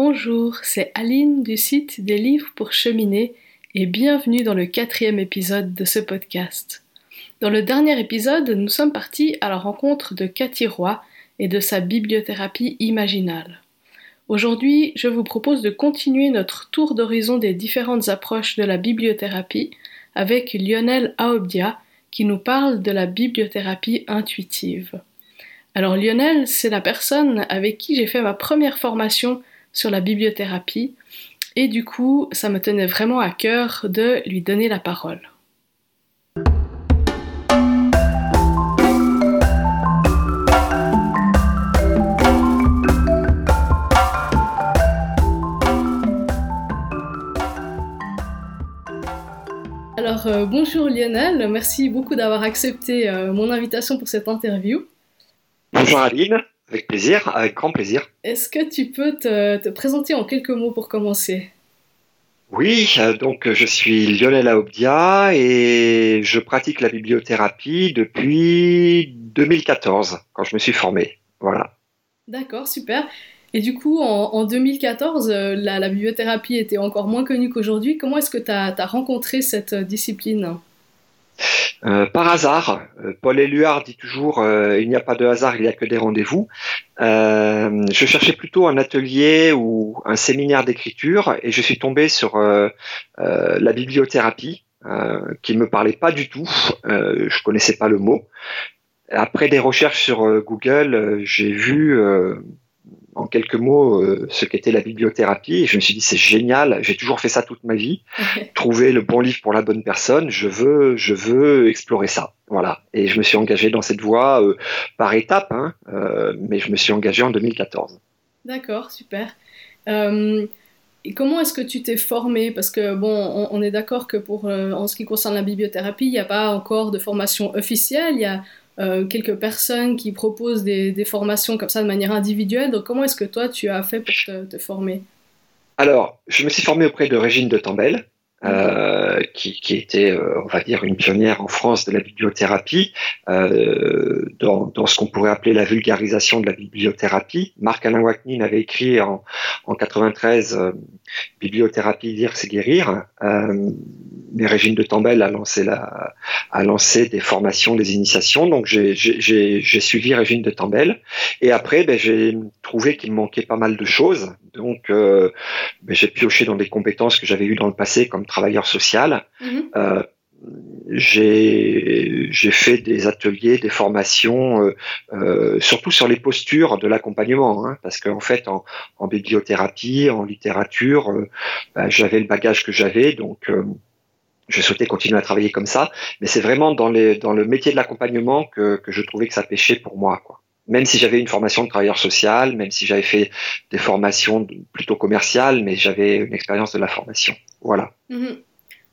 Bonjour, c'est Aline du site des livres pour cheminer et bienvenue dans le quatrième épisode de ce podcast. Dans le dernier épisode, nous sommes partis à la rencontre de Cathy Roy et de sa bibliothérapie imaginale. Aujourd'hui, je vous propose de continuer notre tour d'horizon des différentes approches de la bibliothérapie avec Lionel Aobdia qui nous parle de la bibliothérapie intuitive. Alors Lionel, c'est la personne avec qui j'ai fait ma première formation sur la bibliothérapie et du coup, ça me tenait vraiment à cœur de lui donner la parole. Alors euh, bonjour Lionel, merci beaucoup d'avoir accepté euh, mon invitation pour cette interview. Bonjour Aline, avec plaisir, avec grand plaisir. Est-ce que tu peux te, présenter en quelques mots pour commencer? Oui, euh, donc je suis Lionel Aobdia et je pratique la bibliothérapie depuis 2014, quand je me suis formé. Voilà. D'accord, super. Et du coup, en, 2014, euh, la, bibliothérapie était encore moins connue qu'aujourd'hui. Comment est-ce que tu as, rencontré cette euh, discipline? Euh, par hasard, Paul Éluard dit toujours il n'y a pas de hasard, il n'y a que des rendez-vous. je cherchais plutôt un atelier ou un séminaire d'écriture et je suis tombé sur la bibliothérapie qui me parlait pas du tout. je connaissais pas le mot. Après des recherches sur Google, j'ai vu en quelques mots euh, ce qu'était la bibliothérapie et je me suis dit c'est génial, j'ai toujours fait ça toute ma vie, trouver le bon livre pour la bonne personne, je veux je veux explorer ça. Voilà. Et je me suis engagé dans cette voie euh, par étapes, hein, euh, mais je me suis engagé en 2014. D'accord, super. et comment est-ce que tu t'es formé? Parce que bon, on, est d'accord que pour en ce qui concerne la bibliothérapie, il n'y a pas encore de formation officielle. Il y a euh, quelques personnes qui proposent des, formations comme ça de manière individuelle. Donc, comment est-ce que toi, tu as fait pour te, former? Alors, je me suis formé auprès de Régine de Tambel. Euh, qui, était, euh, on va dire, une pionnière en France de la bibliothérapie, dans, dans, ce qu'on pourrait appeler la vulgarisation de la bibliothérapie. Marc-Alain Wacknin avait écrit en, en 93 Bibliothérapie, lire, c'est guérir mais Régine de Tambel a lancé, la, a lancé des formations, des initiations. Donc j'ai suivi Régine de Tambel. Et après, ben, j'ai trouvé qu'il manquait pas mal de choses. Donc euh, ben, j'ai pioché dans des compétences que j'avais eues dans le passé comme travailleur social. Mm-hmm. Euh, j'ai fait des ateliers, des formations, euh, euh, surtout sur les postures de l'accompagnement, hein, parce qu'en fait, en, en, bibliothérapie, en littérature, ben, j'avais le bagage que j'avais, donc je souhaitais continuer à travailler comme ça, mais c'est vraiment dans, les, dans le métier de l'accompagnement que, que, je trouvais que ça pêchait pour moi. Quoi. Même si j'avais une formation de travailleur social, même si j'avais fait des formations plutôt commerciales, mais j'avais une expérience de la formation. Voilà. Mhm.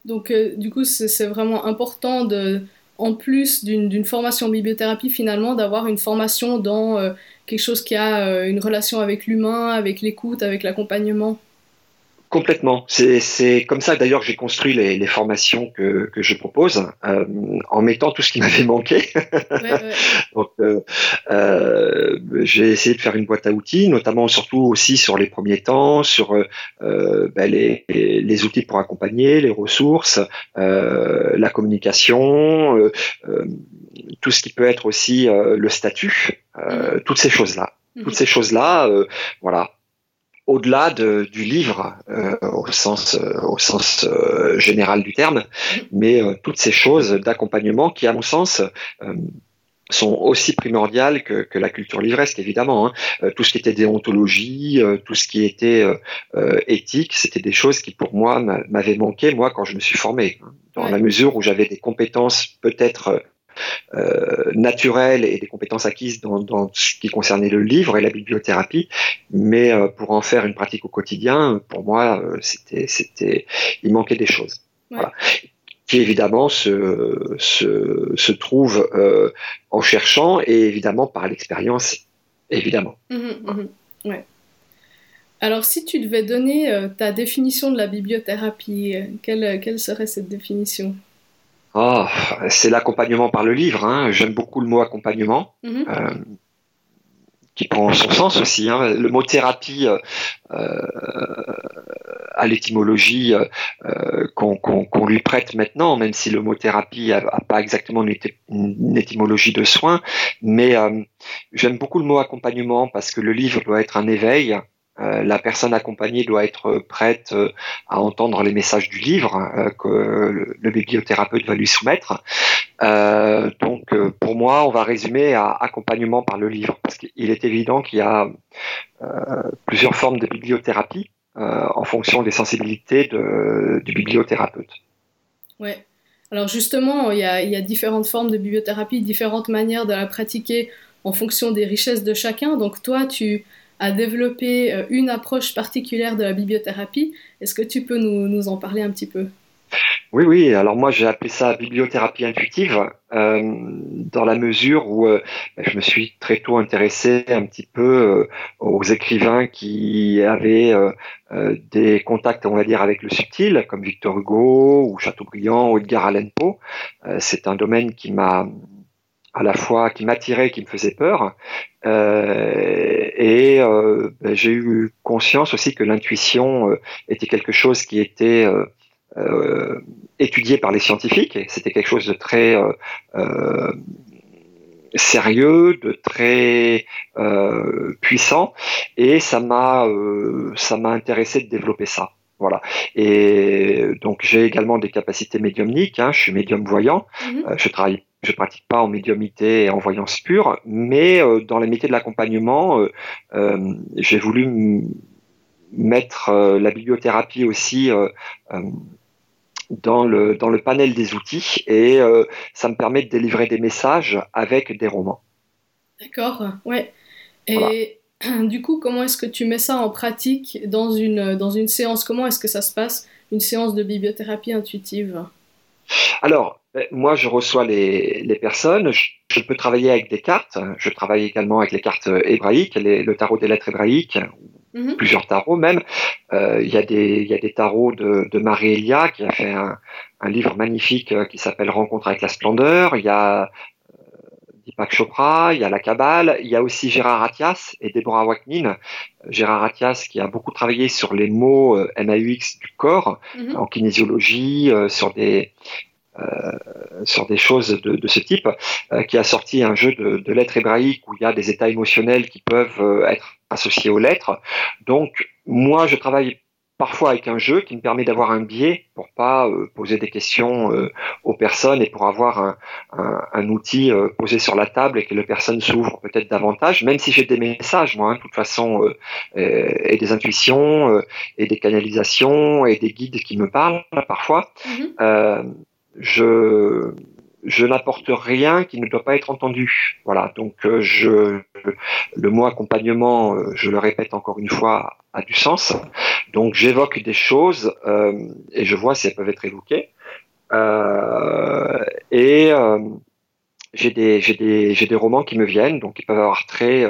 Donc, euh, du coup, c'est vraiment important de, en plus d'une formation en bibliothérapie, finalement, d'avoir une formation dans euh, quelque chose qui a euh, une relation avec l'humain, avec l'écoute, avec l'accompagnement. Complètement. C'est comme ça d'ailleurs que j'ai construit les, les, formations que, que, je propose, euh, en mettant tout ce qui m'avait manqué. Donc, euh, euh, j'ai essayé de faire une boîte à outils, notamment surtout aussi sur les premiers temps, sur euh, ben les, les, outils pour accompagner, les ressources, euh, la communication, euh, tout ce qui peut être aussi le statut, mm-hmm. toutes ces choses-là. Toutes mm-hmm. ces choses-là, voilà, au-delà de, du livre euh, au sens, euh, au sens euh, général du terme, mais toutes ces choses d'accompagnement qui, à mon sens, sont aussi primordiales que, que, la culture livresque, évidemment. Hein. tout ce qui était déontologie, tout ce qui était éthique, c'était des choses qui, pour moi, m'avaient manqué, moi, quand je me suis formé. Hein. Dans la mesure où j'avais des compétences peut-être euh, naturelles et des compétences acquises dans, dans, ce qui concernait le livre et la bibliothérapie, mais euh, pour en faire une pratique au quotidien, pour moi, euh, c'était, c'était, il manquait des choses. Voilà qui évidemment se, se, se trouve euh, en cherchant et évidemment par l'expérience, évidemment. Mmh, mmh, ouais. Alors si tu devais donner euh, ta définition de la bibliothérapie, quelle, quelle serait cette définition? Oh, c'est l'accompagnement par le livre. Hein. J'aime beaucoup le mot accompagnement. Mhm. Euh, qui prend son sens aussi. Hein. Le mot thérapie euh, à l'étymologie qu'on lui prête maintenant, même si le mot thérapie n'a pas exactement une, étymologie de soins, mais j'aime beaucoup le mot accompagnement parce que le livre doit être un éveil. Euh, la personne accompagnée doit être prête euh, à entendre les messages du livre euh, que le, bibliothérapeute va lui soumettre. donc, pour moi, on va résumer à accompagnement par le livre, parce qu'il est évident qu'il y a plusieurs formes de bibliothérapie en fonction des sensibilités du bibliothérapeute. Ouais. Alors justement, il y, a, il y a différentes formes de bibliothérapie, différentes manières de la pratiquer en fonction des richesses de chacun. Donc toi, tu a développé euh, une approche particulière de la bibliothérapie. Est-ce que tu peux nous, en parler un petit peu? Oui, oui. Alors moi, j'ai appelé ça bibliothérapie intuitive, euh, dans la mesure où euh, je me suis très tôt intéressé un petit peu aux écrivains qui avaient des contacts, on va dire, avec le subtil, comme Victor Hugo ou Chateaubriand ou Edgar Allan Poe. C'est un domaine qui m'a à la fois qui m'attirait, qui me faisait peur. Euh, et euh, ben, j'ai eu conscience aussi que l'intuition euh, était quelque chose qui était étudié par les scientifiques. C'était quelque chose de très sérieux, de très puissant. Et ça m'a ça m'a intéressé de développer ça. Voilà. Et donc j'ai également des capacités médiumniques. Hein. Je suis médium voyant. Mm-hmm. je travaille je pratique pas en médiumité et en voyance pure, mais euh, dans les métiers de l'accompagnement, euh, euh, j'ai voulu mettre la bibliothérapie aussi dans le, dans le panel des outils et ça me permet de délivrer des messages avec des romans. D'accord, ouais. Et du coup, comment est-ce que tu mets ça en pratique dans une, dans une séance? Comment est-ce que ça se passe, une séance de bibliothérapie intuitive? Alors, ben, moi, je reçois les, les personnes. Je, peux travailler avec des cartes. Je travaille également avec les cartes hébraïques, le tarot des lettres hébraïques, mhm. plusieurs tarots même. Euh, il y, a des, y a des tarots de, de Marie Elia qui a fait un, un livre magnifique euh, qui s'appelle Rencontre avec la splendeur. Il y a euh, Deepak Chopra, il y a la Kabbale, il y a aussi Gérard Athias et Deborah Waknin. Gérard Athias qui a beaucoup travaillé sur les mots euh, MAUX du corps, mhm. en kinésiologie, sur des, euh, sur des choses de, de ce type, euh, qui a sorti un jeu de, de, lettres hébraïques où il y a des états émotionnels qui peuvent euh, être associés aux lettres. Donc, moi, je travaille parfois avec un jeu qui me permet d'avoir un biais pour pas poser des questions aux personnes et pour avoir un, un, un outil posé sur la table et que les personnes s'ouvrent peut-être davantage, même si j'ai des messages, moi, hein, de toute façon, et des intuitions et des canalisations et des guides qui me parlent parfois. Mm-hmm je je n'apporte rien qui ne doit pas être entendu. Voilà, donc euh, le mot accompagnement, euh, je le répète encore une fois, a du sens. Donc j'évoque des choses euh, et je vois si elles peuvent être évoquées. et j'ai des, des, des romans qui me viennent, donc ils peuvent avoir trait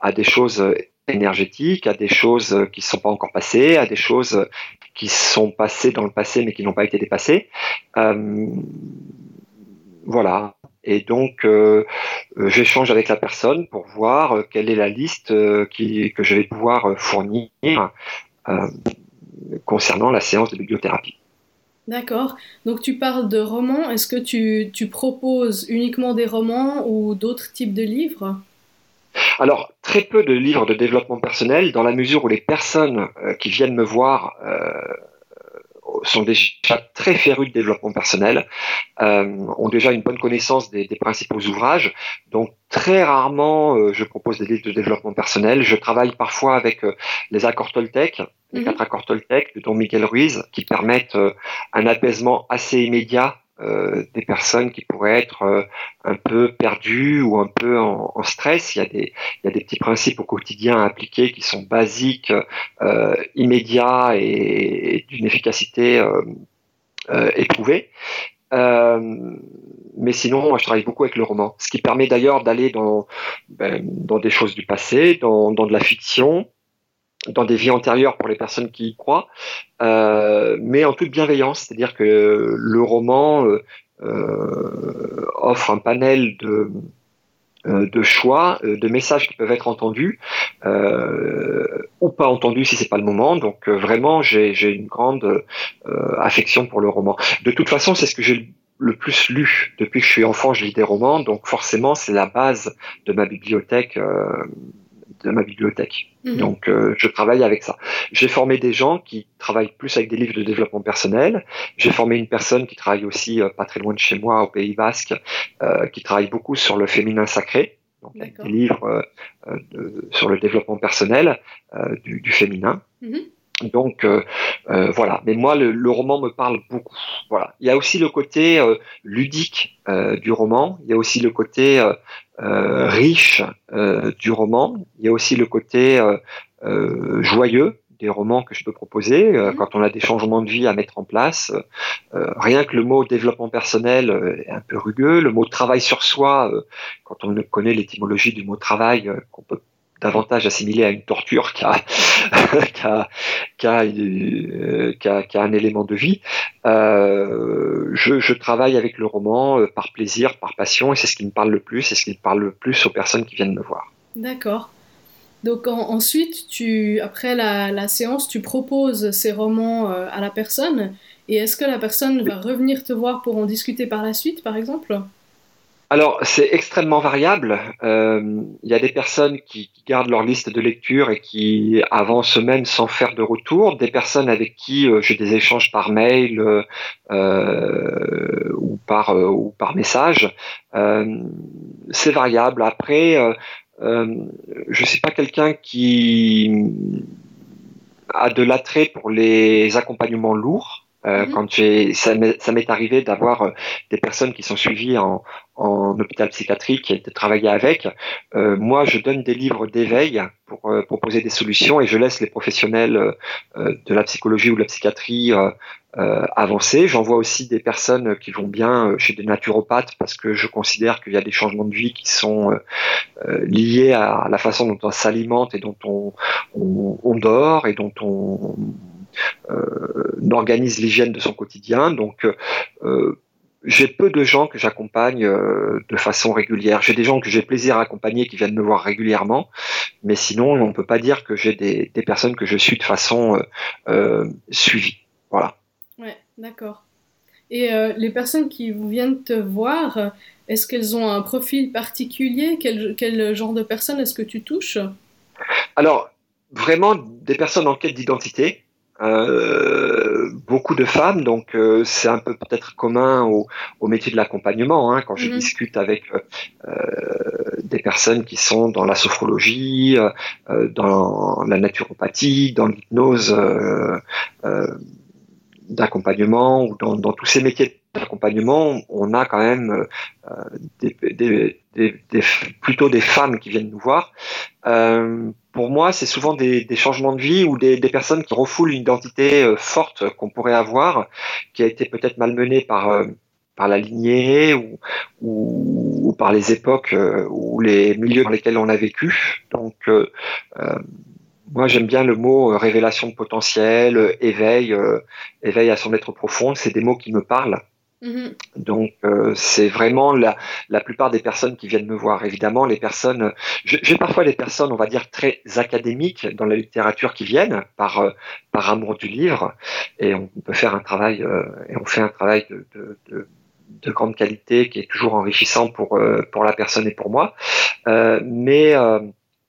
à des choses énergétiques, à des choses qui ne sont pas encore passées, à des choses qui sont passées dans le passé mais qui n'ont pas été dépassées. Euh, voilà. Et donc, euh, euh, j'échange avec la personne pour voir quelle est la liste qui, que je vais pouvoir fournir concernant la séance de bibliothérapie. D'accord. Donc tu parles de romans. Est-ce que tu, tu proposes uniquement des romans ou d'autres types de livres? Alors, très peu de livres de développement personnel, dans la mesure où les personnes euh, qui viennent me voir euh, sont déjà très férus de développement personnel, euh, ont déjà une bonne connaissance des, principaux ouvrages. Donc, très rarement, je propose des livres de développement personnel. Je travaille parfois avec les accords Toltec, les mhm. quatre accords Toltec de Don Miguel Ruiz, qui permettent un apaisement assez immédiat euh, des personnes qui pourraient être euh, un peu perdues ou un peu en, stress. Il y, a des, il y a des petits principes au quotidien à appliquer qui sont basiques, euh, immédiats et, d'une efficacité euh, éprouvée. mais sinon, moi, je travaille beaucoup avec le roman, ce qui permet d'ailleurs d'aller dans, ben, dans des choses du passé, dans, dans de la fiction, dans des vies antérieures pour les personnes qui y croient, euh, mais en toute bienveillance, c'est-à-dire que le roman euh, euh offre un panel de, de choix, de messages qui peuvent être entendus ou pas entendus si c'est pas le moment. Donc vraiment, j'ai une grande affection pour le roman. De toute façon, c'est ce que j'ai le plus lu depuis que je suis enfant. Je lis des romans, donc forcément, c'est la base de ma bibliothèque de ma bibliothèque. Mhm. Donc, euh, je travaille avec ça. J'ai formé des gens qui travaillent plus avec des livres de développement personnel. J'ai formé une personne qui travaille aussi euh, pas très loin de chez moi, au Pays Basque, euh, qui travaille beaucoup sur le féminin sacré. Donc, des livres sur le développement personnel du, féminin. Mhm. Donc euh, euh, voilà, mais moi le, roman me parle beaucoup. Voilà, il y a aussi le côté euh, ludique du roman, il y a aussi le côté riche du roman, il y a aussi le côté joyeux des romans que je peux proposer mhm. quand on a des changements de vie à mettre en place. rien que le mot développement personnel est un peu rugueux, le mot travail sur soi, quand on connaît l'étymologie du mot travail, qu'on peut davantage assimilé à une torture qu'à un élément de vie. Euh, je, travaille avec le roman euh, par plaisir, par passion, et c'est ce qui me parle le plus, c'est ce qui me parle le plus aux personnes qui viennent me voir. D'accord. Donc ensuite, tu, après la, la, séance, tu proposes ces romans euh, à la personne, et est-ce que la personne va revenir te voir pour en discuter par la suite, par exemple? Alors, c'est extrêmement variable. Euh, il y a des personnes qui, gardent leur liste de lecture et qui avancent même sans faire de retour. Des personnes avec qui euh, j'ai des échanges par mail euh, ou, par, ou par message. c'est variable. Après, je ne suis pas quelqu'un qui a de l'attrait pour les accompagnements lourds. Euh, mhm. Quand j'ai, ça m'est arrivé d'avoir euh, des personnes qui sont suivies en, en hôpital psychiatrique et de travailler avec. Euh, moi, je donne des livres d'éveil pour euh, proposer des solutions et je laisse les professionnels de la psychologie ou de la psychiatrie avancer. J'envoie aussi des personnes qui vont bien chez des naturopathes parce que je considère qu'il y a des changements de vie qui sont liés à la façon dont on s'alimente et dont on, on, on, dort et dont on euh, organise l'hygiène de son quotidien. Donc, euh, j'ai peu de gens que j'accompagne euh, de façon régulière. J'ai des gens que j'ai plaisir à accompagner qui viennent me voir régulièrement, mais sinon, on ne peut pas dire que j'ai des, personnes que je suis de façon suivie. Voilà. Ouais, d'accord. Et les personnes qui viennent te voir, est-ce qu'elles ont un profil particulier? Quel, quel, genre de personnes est-ce que tu touches? Alors, vraiment des personnes en quête d'identité. Euh, beaucoup de femmes, donc euh, c'est un peu peut-être commun au, au, métier de l'accompagnement. Hein, quand je mhm. discute avec euh, des personnes qui sont dans la sophrologie, euh, dans la naturopathie, dans l'hypnose d'accompagnement ou dans, dans, tous ces métiers d'accompagnement, on a quand même des, des, plutôt des femmes qui viennent nous voir. Euh, pour moi, c'est souvent des, changements de vie ou des, personnes qui refoulent une identité euh, forte qu'on pourrait avoir, qui a été peut-être malmenée par euh, par la lignée ou, ou, par les époques ou les milieux dans lesquels on a vécu. Donc, moi, j'aime bien le mot révélation de potentiel, éveil, éveil à son être profond. C'est des mots qui me parlent. Mhm. Donc euh, c'est vraiment la, la plupart des personnes qui viennent me voir. Évidemment, les personnes, j'ai parfois des personnes, on va dire très académiques dans la littérature qui viennent par euh, par amour du livre, et on peut faire un travail euh, et on fait un travail de, de, de, de, grande qualité qui est toujours enrichissant pour pour la personne et pour moi. mais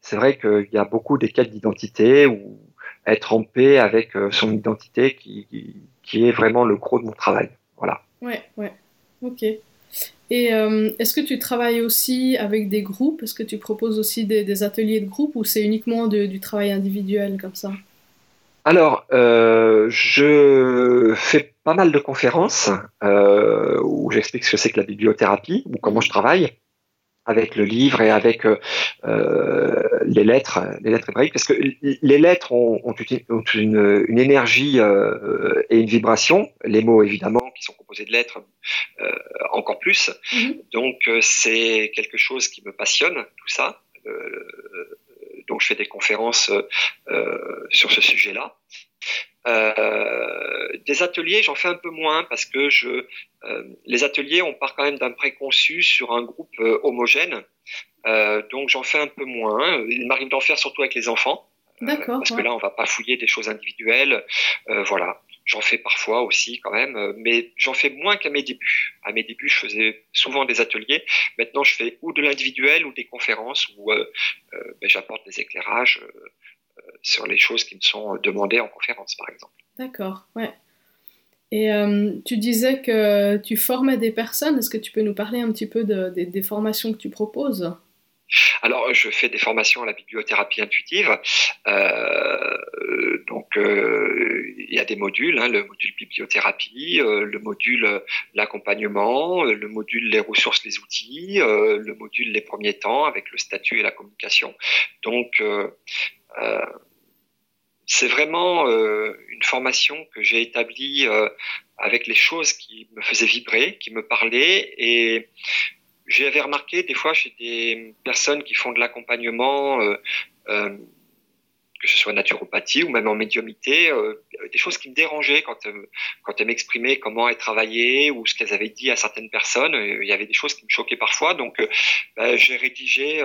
c'est vrai qu'il y a beaucoup des quêtes d'identité ou être en paix avec son identité qui, qui, qui est vraiment le gros de mon travail. Voilà. Ouais, ouais. Ok. Et euh, est-ce que tu travailles aussi avec des groupes? Est-ce que tu proposes aussi des, ateliers de groupe ou c'est uniquement du travail individuel comme ça? Alors, euh, je fais pas mal de conférences euh, où j'explique ce que c'est que la bibliothérapie ou comment je travaille avec le livre et avec les lettres, les lettres hébraïques, parce que les lettres ont, une, énergie et une vibration, les mots évidemment qui sont composés de lettres euh, encore plus. Mm-hmm. Donc c'est quelque chose qui me passionne, tout ça. donc je fais des conférences sur ce sujet-là. des ateliers, j'en fais un peu moins parce que je, les ateliers, on part quand même d'un préconçu sur un groupe homogène. donc j'en fais un peu moins. Il m'arrive d'en faire surtout avec les enfants. D'accord. parce que là, on va pas fouiller des choses individuelles. voilà. J'en fais parfois aussi quand même, euh, mais j'en fais moins qu'à mes débuts. À mes débuts, je faisais souvent des ateliers. Maintenant, je fais ou de l'individuel ou des conférences où euh, euh, ben, j'apporte des éclairages sur les choses qui me sont demandées en conférence, par exemple. D'accord, ouais. Et tu disais que tu formais des personnes. Est-ce que tu peux nous parler un petit peu des formations que tu proposes? Alors, je fais des formations à la bibliothérapie intuitive. Euh, donc, euh, il y a des modules, hein, le module bibliothérapie, euh, le module l'accompagnement, le module les ressources, les outils, le module les premiers temps avec le statut et la communication. Donc, c'est vraiment une formation que j'ai établie avec les choses qui me faisaient vibrer, qui me parlaient et j'avais remarqué des fois chez des personnes qui font de l'accompagnement, euh, euh, que ce soit naturopathie ou même en médiumité, euh, des choses qui me dérangeaient quand, elles m'exprimaient comment elles travaillaient ou ce qu'elles avaient dit à certaines personnes. Il y avait des choses qui me choquaient parfois. Donc, bah, j'ai rédigé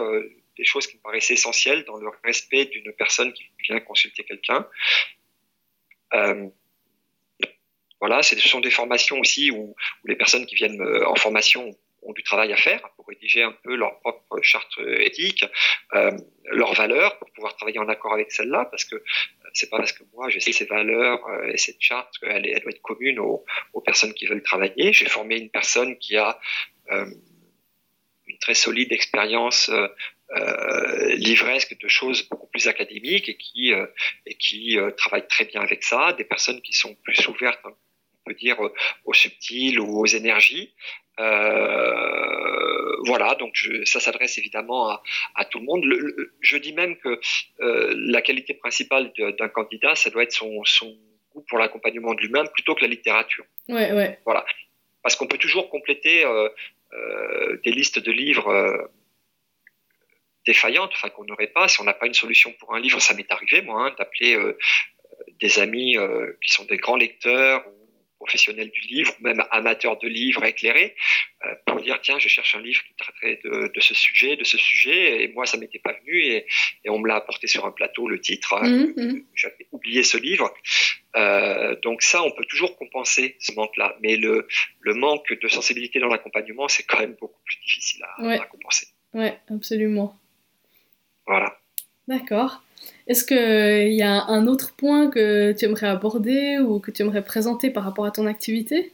des choses qui me paraissaient essentielles dans le respect d'une personne qui vient consulter quelqu'un. voilà, ce sont des formations aussi où les personnes qui viennent en formation ont du travail à faire pour rédiger un peu leur propre charte éthique, euh, leurs valeurs, pour pouvoir travailler en accord avec celles-là, parce que euh, c'est pas parce que moi j'ai ces valeurs euh, et cette charte qu'elle elle doit être commune aux, personnes qui veulent travailler. J'ai formé une personne qui a une très solide expérience livresque de choses beaucoup plus académiques et qui, travaille très bien avec ça, des personnes qui sont plus ouvertes on peut dire aux subtils ou aux énergies, euh, voilà, donc ça s'adresse évidemment à, tout le monde. je dis même que euh, la qualité principale d'un candidat, ça doit être son, goût pour l'accompagnement de l'humain plutôt que la littérature. Ouais, ouais. Voilà, parce qu'on peut toujours compléter euh, des listes de livres défaillantes, enfin qu'on n'aurait pas si on n'a pas une solution pour un livre. Ça m'est arrivé moi hein, d'appeler des amis qui sont des grands lecteurs professionnels du livre, même amateurs de livres éclairés, euh, pour dire tiens, je cherche un livre qui traiterait de, ce sujet, de ce sujet, et moi ça m'était pas venu, et, on me l'a apporté sur un plateau le titre. Mmh, mmh. J'avais oublié ce livre. Euh, donc ça, on peut toujours compenser ce manque-là, mais le, le manque de sensibilité dans l'accompagnement, c'est quand même beaucoup plus difficile à, à compenser. Ouais, absolument. Voilà. D'accord. Est-ce qu'il y a un autre point que tu aimerais aborder ou que tu aimerais présenter par rapport à ton activité?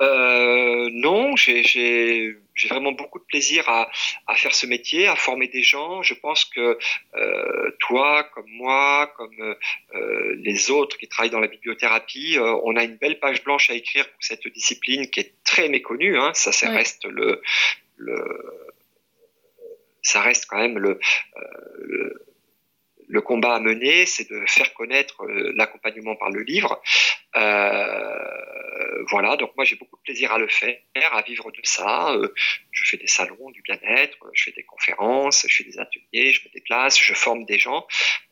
Euh, non, j'ai vraiment beaucoup de plaisir à, faire ce métier, à former des gens. Je pense que euh, toi, comme moi, comme euh, les autres qui travaillent dans la bibliothérapie, on a une belle page blanche à écrire pour cette discipline qui est très méconnue. Hein. Ça, ça reste le, ça reste quand même le le combat à mener, c'est de faire connaître euh, l'accompagnement par le livre. Euh, voilà, donc moi j'ai beaucoup de plaisir à le faire, à vivre de ça. Euh, je fais des salons du bien-être, je fais des conférences, je fais des ateliers, je me déplace, je forme des gens.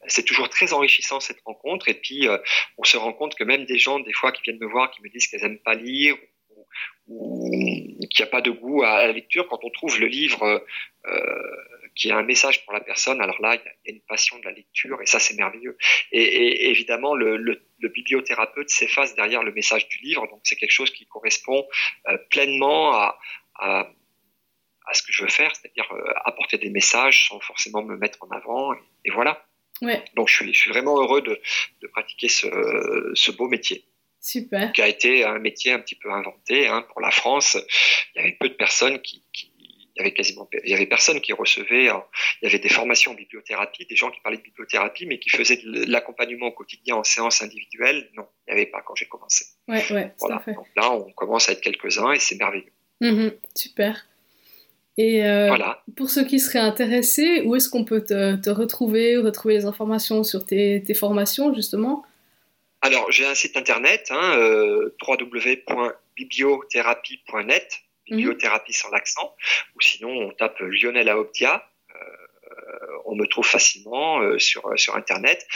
C'est toujours très enrichissant cette rencontre. Et puis on se rend compte que même des gens, des fois, qui viennent me voir, qui me disent qu'elles n'aiment pas lire ou, qu'il n'y a pas de goût à la lecture, quand on trouve le livre qui a un message pour la personne, alors là, il y a une passion de la lecture et ça, c'est merveilleux. Et, évidemment, le, bibliothérapeute s'efface derrière le message du livre, donc c'est quelque chose qui correspond euh, pleinement à, à, ce que je veux faire, c'est-à-dire euh, apporter des messages sans forcément me mettre en avant, et, voilà. Ouais. Donc je suis, je suis vraiment heureux de, pratiquer ce, ce beau métier. Super. Qui a été un métier un petit peu inventé hein, pour la France. Il y avait peu de personnes qui, qui il y avait quasiment, il y avait personne qui recevait. Hein. il y avait des formations en bibliothérapie, des gens qui parlaient de bibliothérapie, mais qui faisaient de l'accompagnement au quotidien en séance individuelle. Non, il n'y avait pas quand j'ai commencé. Ouais, ouais, voilà. Donc là, on commence à être quelques-uns et c'est merveilleux. Mm-hmm. super. Et euh, voilà. pour ceux qui seraient intéressés, où est-ce qu'on peut te, retrouver, retrouver les informations sur tes, formations, justement? Alors, j'ai un site internet, hein, euh, www.bibliothérapie.net bibliothérapie sans l'accent, ou sinon on tape Lionel Aobdia, euh, on me trouve facilement sur, sur Internet.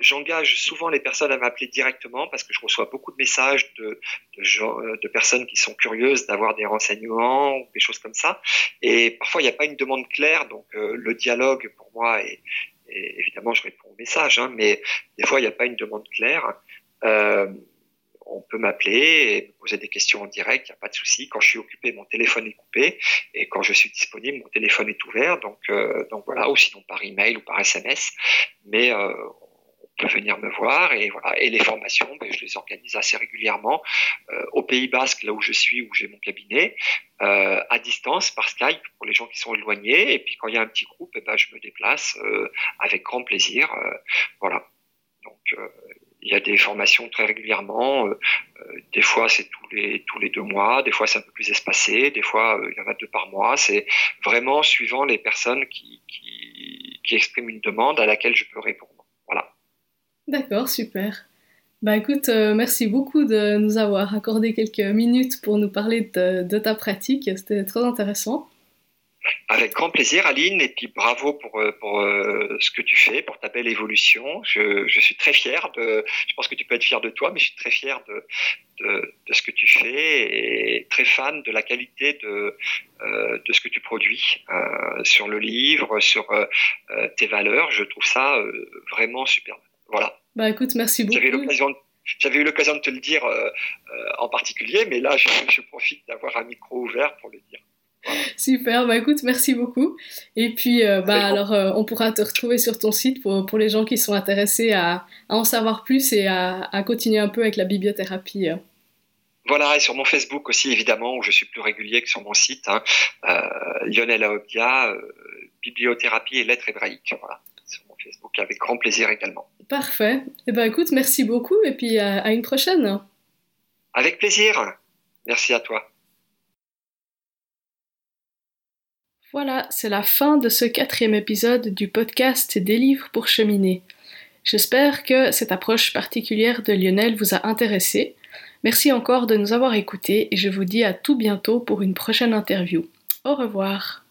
J'engage souvent les personnes à m'appeler directement parce que je reçois beaucoup de messages de, de, de personnes qui sont curieuses d'avoir des renseignements ou des choses comme ça. Et parfois, il n'y a pas une demande claire, donc le dialogue pour moi est, évidemment, je réponds aux messages, hein, mais des fois, il n'y a pas une demande claire. Euh, on peut m'appeler et me poser des questions en direct, il n'y a pas de souci. Quand je suis occupé, mon téléphone est coupé et quand je suis disponible, mon téléphone est ouvert. Donc, euh, donc voilà, ou sinon par email ou par SMS. Mais euh, peut venir me voir et voilà. Et les formations, ben, je les organise assez régulièrement euh, au Pays Basque, là où je suis, où j'ai mon cabinet, euh, à distance par Skype pour les gens qui sont éloignés. Et puis quand il y a un petit groupe, eh ben, je me déplace euh, avec grand plaisir. Euh, voilà. Donc il y a des formations très régulièrement. des fois, c'est tous les tous les deux mois. Des fois, c'est un peu plus espacé. Des fois, il y en a deux par mois. C'est vraiment suivant les personnes qui, qui, expriment une demande à laquelle je peux répondre. Voilà. D'accord, super. Bah écoute, euh, merci beaucoup de nous avoir accordé quelques minutes pour nous parler de, ta pratique. C'était très intéressant. Avec grand plaisir, Aline, et puis bravo pour, euh, pour euh, ce que tu fais, pour ta belle évolution. Je, je, suis très fier de. Je pense que tu peux être fier de toi, mais je suis très fier de, de, de ce que tu fais et très fan de la qualité de, euh, de ce que tu produis euh, sur le livre, sur tes valeurs. Je trouve ça vraiment superbe. Voilà. Bah écoute, merci beaucoup. J'avais eu l'occasion de te le dire euh, euh, en particulier, mais là, je, je profite d'avoir un micro ouvert pour le dire. Super, bah écoute, merci beaucoup. Et puis, euh, bah alors, euh, on pourra te retrouver sur ton site pour, pour les gens qui sont intéressés à, à en savoir plus et à, à, continuer un peu avec la bibliothérapie. Euh. Voilà, et sur mon Facebook aussi, évidemment, où je suis plus régulier que sur mon site, hein, Lionel Aobia, bibliothérapie et lettres hébraïques. Voilà. Facebook avec grand plaisir également. Parfait. Eh ben écoute, merci beaucoup et puis à, à une prochaine. Avec plaisir. Merci à toi. Voilà, c'est la fin de ce quatrième épisode du podcast des livres pour cheminer. J'espère que cette approche particulière de Lionel vous a intéressé. Merci encore de nous avoir écoutés et je vous dis à tout bientôt pour une prochaine interview. Au revoir.